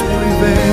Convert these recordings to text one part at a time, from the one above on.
has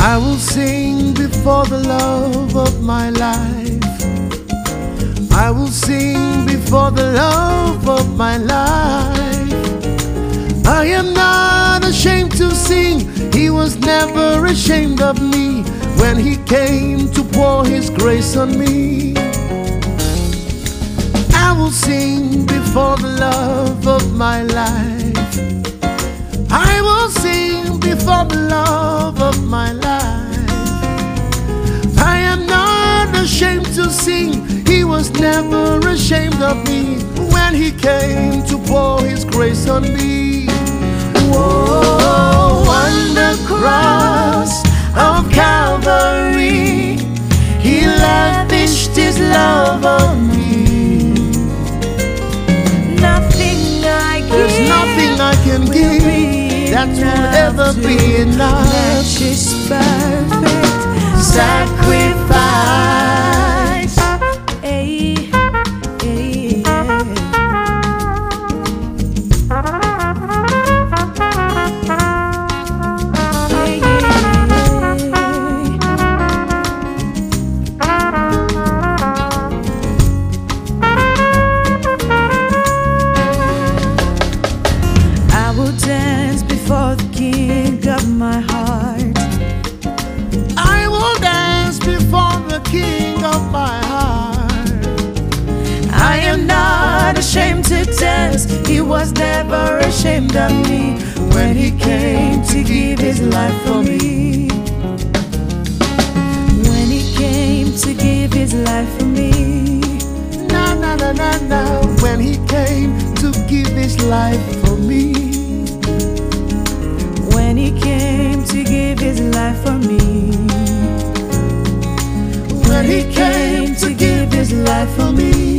I will sing before the love of my life. I will sing before the love of my life. I am not ashamed to sing. He was never ashamed of me when he came to pour his grace on me. I will sing before the love of my life. Before the love of my life. I am not ashamed to sing. He was never ashamed of me when he came to pour his grace on me. Whoa, on the cross of Calvary, he lavished his love on me. Nothing I There's give nothing I can give that's ever be enough. Match perfect sacrifice. Not ashamed to dance. He was never ashamed of me when he came to give his life for me. When he came to give his life for me. Na na na na na. When he came to give his life for me. When he came to give his life for me. When he came to give his life for me.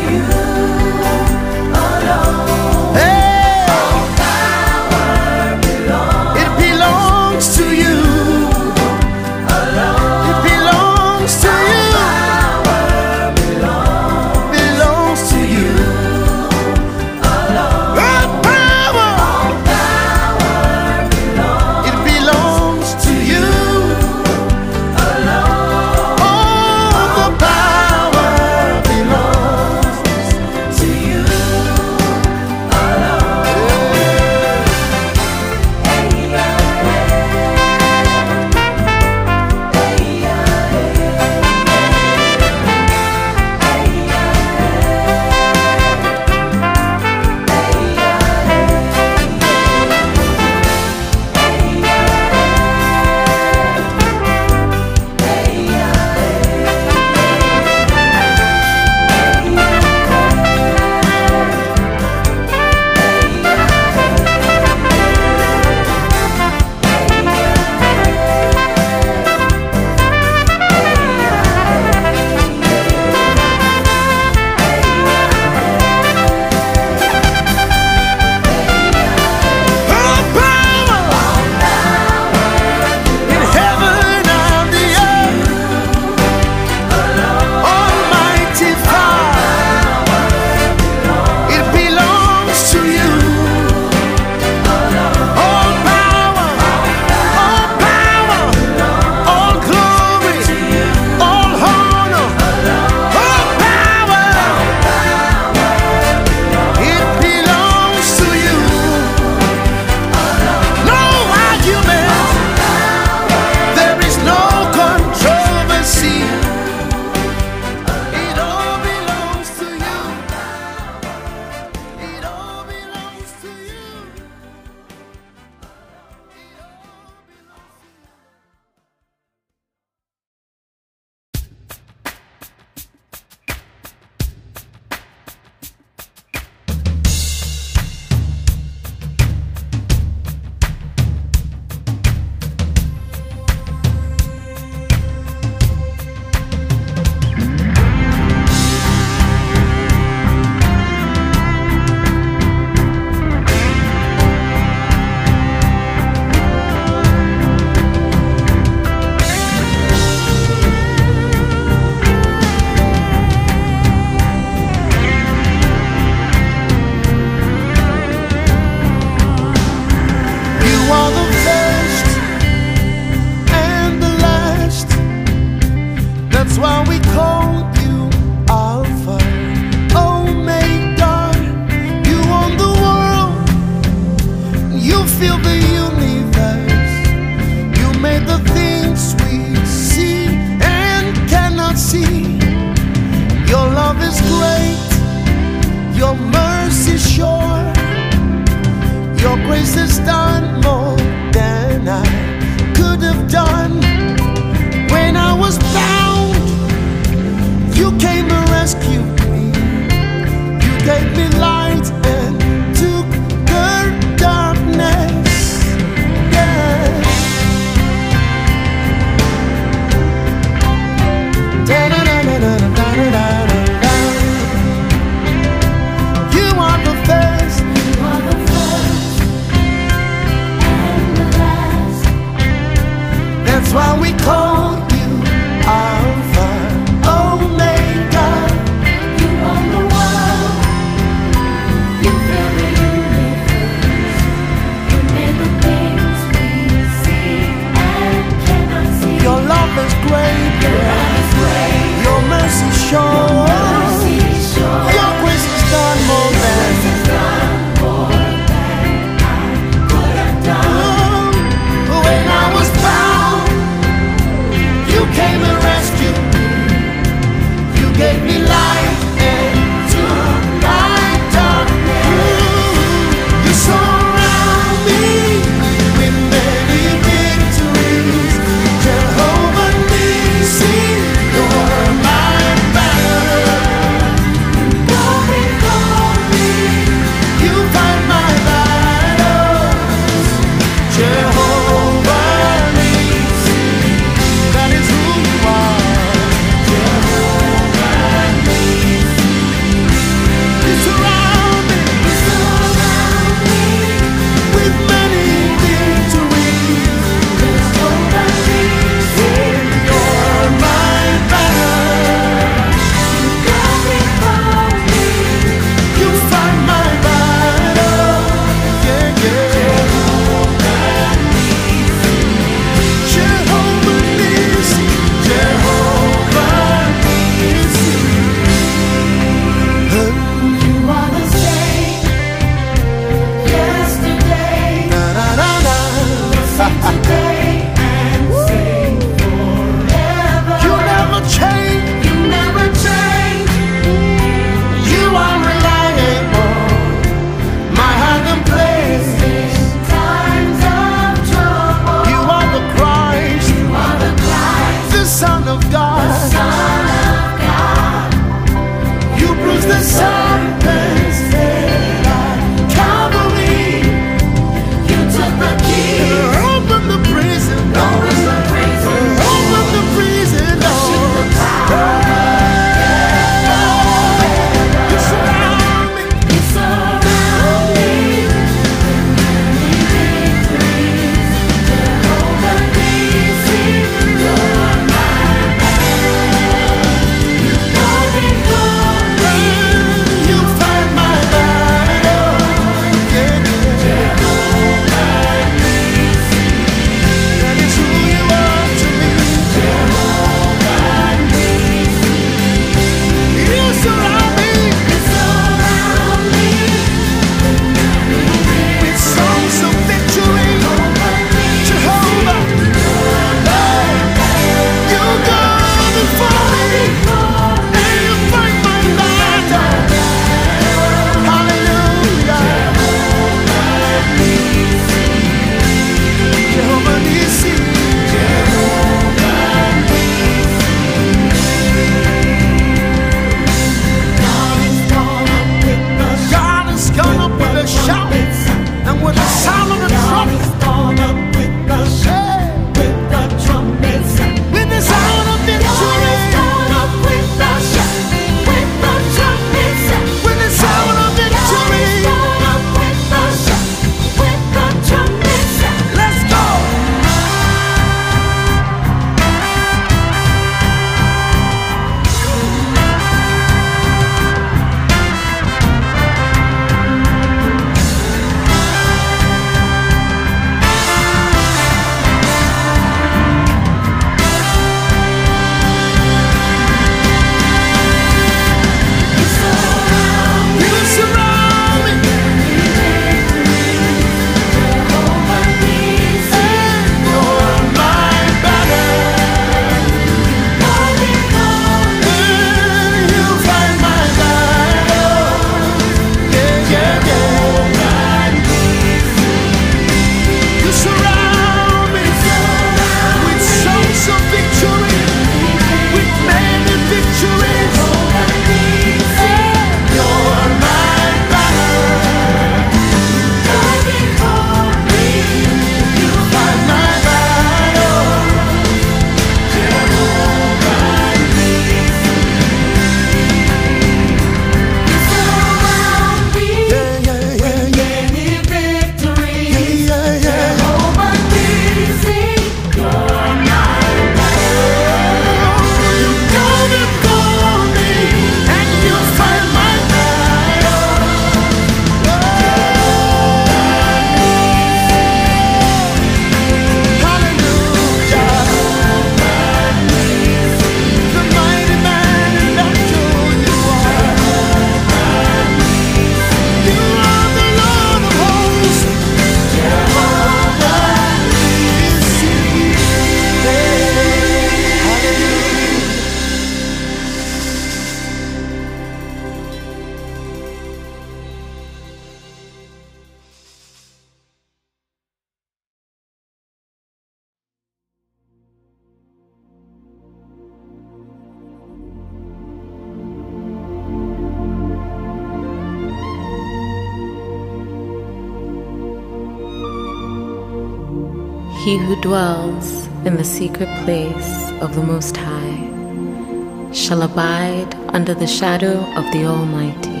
Secret place of the Most High shall abide under the shadow of the Almighty.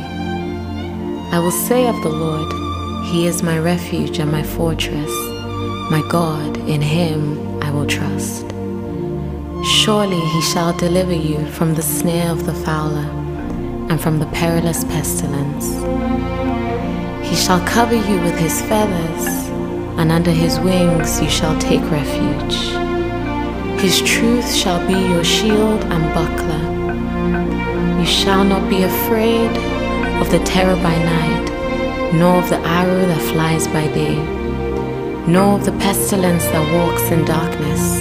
I will say of the Lord, He is my refuge and my fortress, my God, in Him I will trust. Surely He shall deliver you from the snare of the fowler and from the perilous pestilence. He shall cover you with His feathers, and under His wings you shall take refuge. His truth shall be your shield and buckler. You shall not be afraid of the terror by night, nor of the arrow that flies by day, nor of the pestilence that walks in darkness,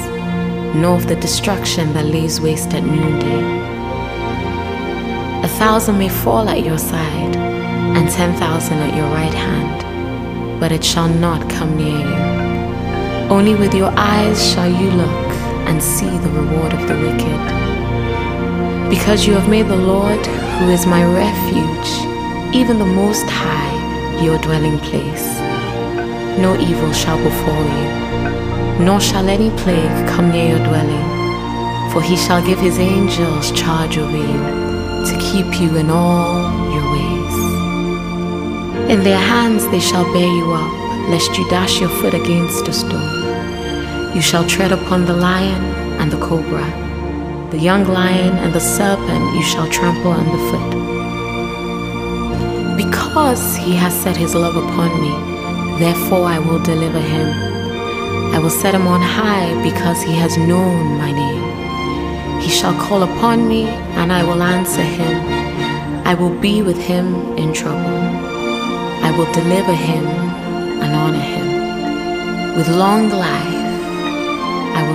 nor of the destruction that lays waste at noonday. A thousand may fall at your side, and ten thousand at your right hand, but it shall not come near you. Only with your eyes shall you look and see the reward of the wicked. Because you have made the Lord, who is my refuge, even the Most High, your dwelling place. No evil shall befall you, nor shall any plague come near your dwelling. For he shall give his angels charge over you, to keep you in all your ways. In their hands they shall bear you up, lest you dash your foot against a stone. You shall tread upon the lion and the cobra, the young lion and the serpent you shall trample underfoot. Because he has set his love upon me, therefore I will deliver him. I will set him on high because he has known my name. He shall call upon me, and I will answer him. I will be with him in trouble. I will deliver him and honor him. With long life,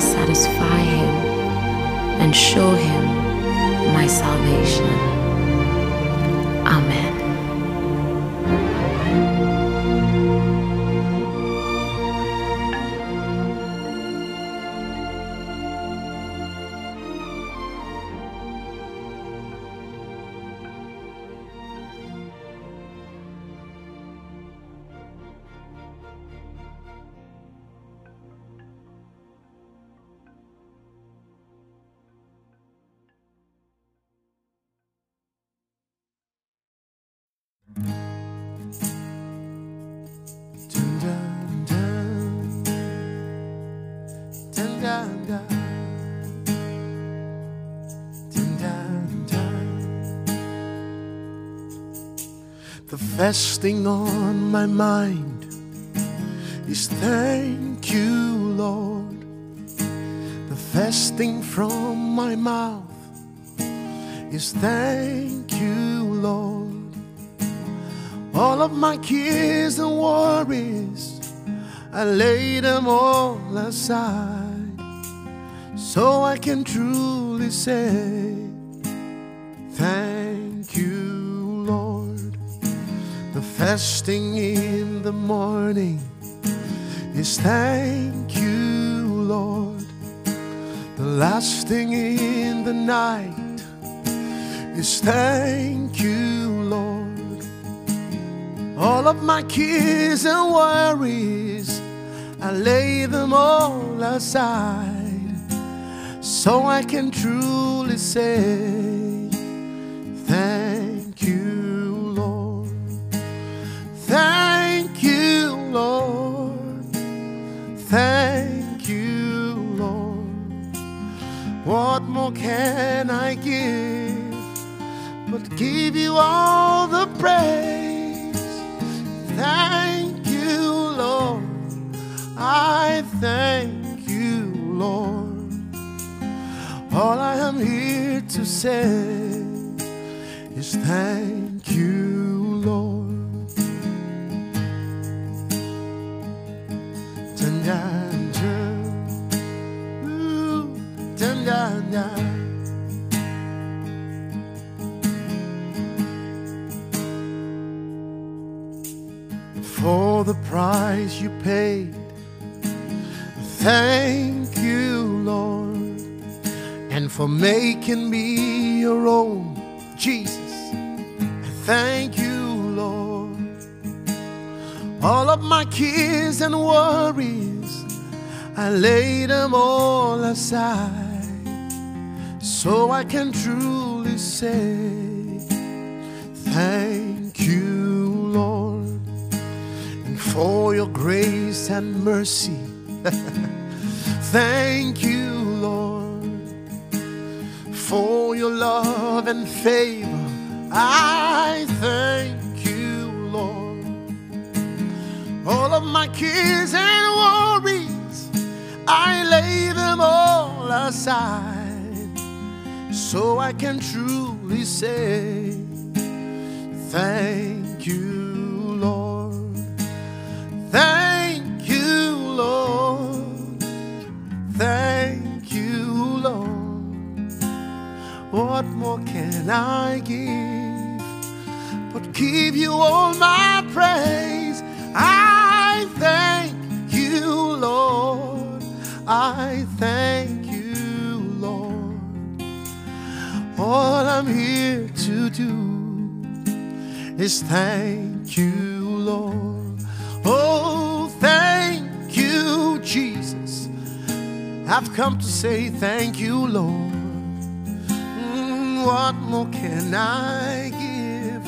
satisfy him and show him my salvation. The first thing on my mind is thank you, Lord. The first thing from my mouth is thank you, Lord. All of my cares and worries, I lay them all aside so I can truly say, Thank you, Lord. The fasting in the morning is thank you, Lord. The last thing in the night is thank you, Lord. All of my cares and worries, I lay them all aside so I can truly say, Thank you, Lord. Thank you, Lord. Thank you, Lord. What more can I give but give you all the praise? Thank you, Lord. I thank you, Lord. All I am here to say is thank you, Lord. For the price you paid. Thank you, for making me your own, Jesus. I Thank you, Lord. All of my cares and worries, I lay them all aside so I can truly say, Thank you, Lord, and for your grace and mercy. Thank you, your love and favor. I thank you, Lord. All of my cares and worries, I lay them all aside so I can truly say, Thank What more can I give but give you all my praise? I thank you, Lord. I thank you, Lord. All I'm here to do is thank you, Lord. Oh, thank you, Jesus. I've come to say thank you, Lord. What more can I give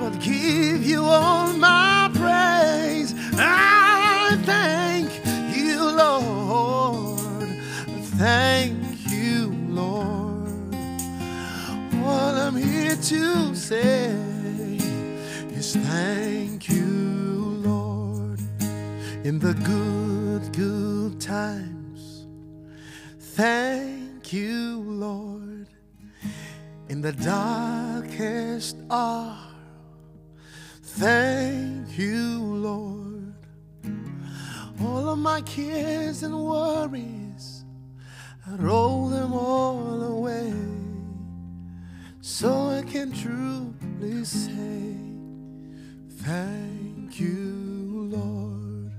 but give you all my praise? I thank you, Lord. Thank you, Lord. All I'm here to say is thank you, Lord. In the good, good times, thank you, Lord. In the darkest hour, thank you, Lord. All of my cares and worries, I roll them all away so I can truly say, Thank you, Lord.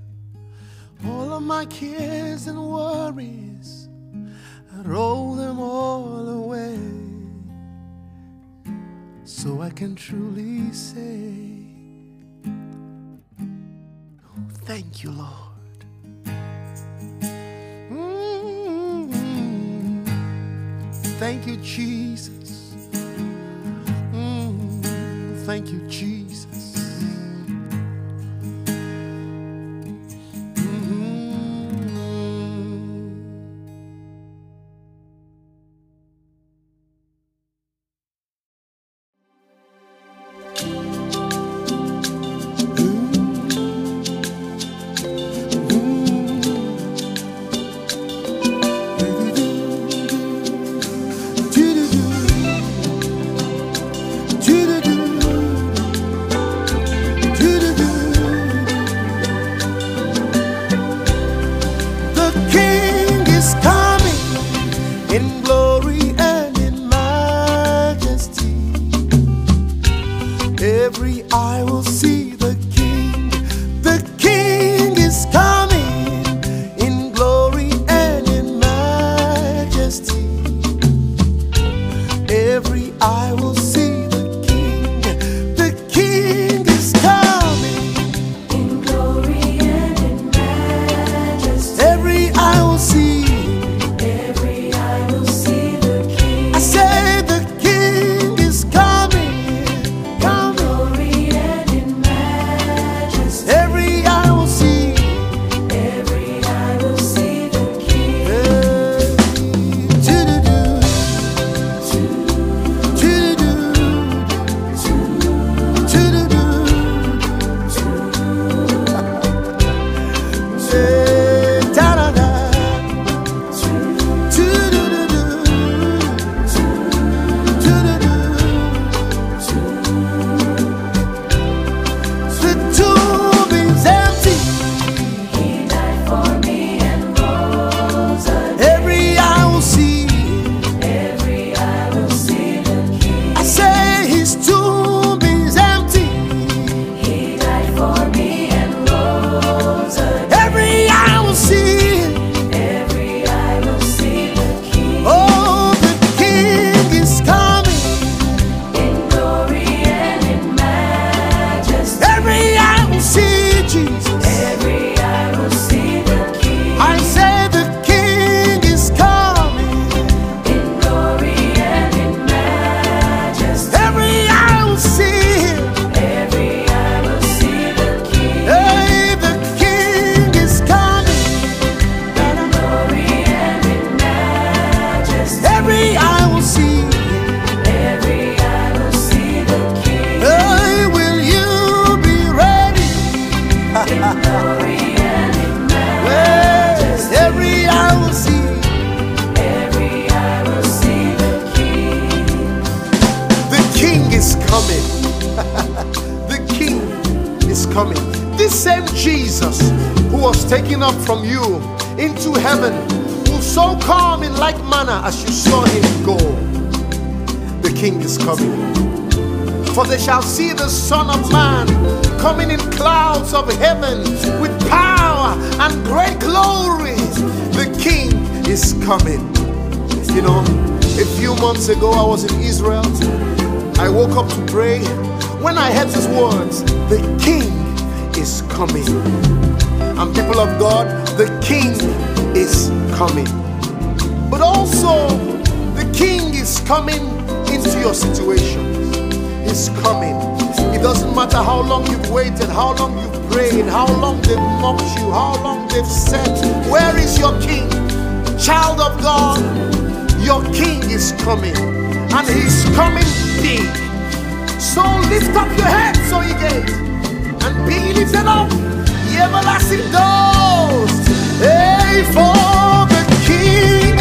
All of my cares and worries, I roll them all away so I can truly say, oh, Thank you, Lord. Mm. Thank you, Jesus. Mm. Thank you, Jesus. A few months ago I was in Israel. I woke up to pray. When I heard these words, the King is coming. And people of God, the King is coming. But also, the King is coming into your situation. He's coming. It doesn't matter how long you've waited, how long you've prayed, how long they've mocked you, how long they've said, Where is your King? Child of God, your King is coming. And He's coming big. So lift up your heads, O ye gates, and be lifted up, ye everlasting doors. Hey, for the King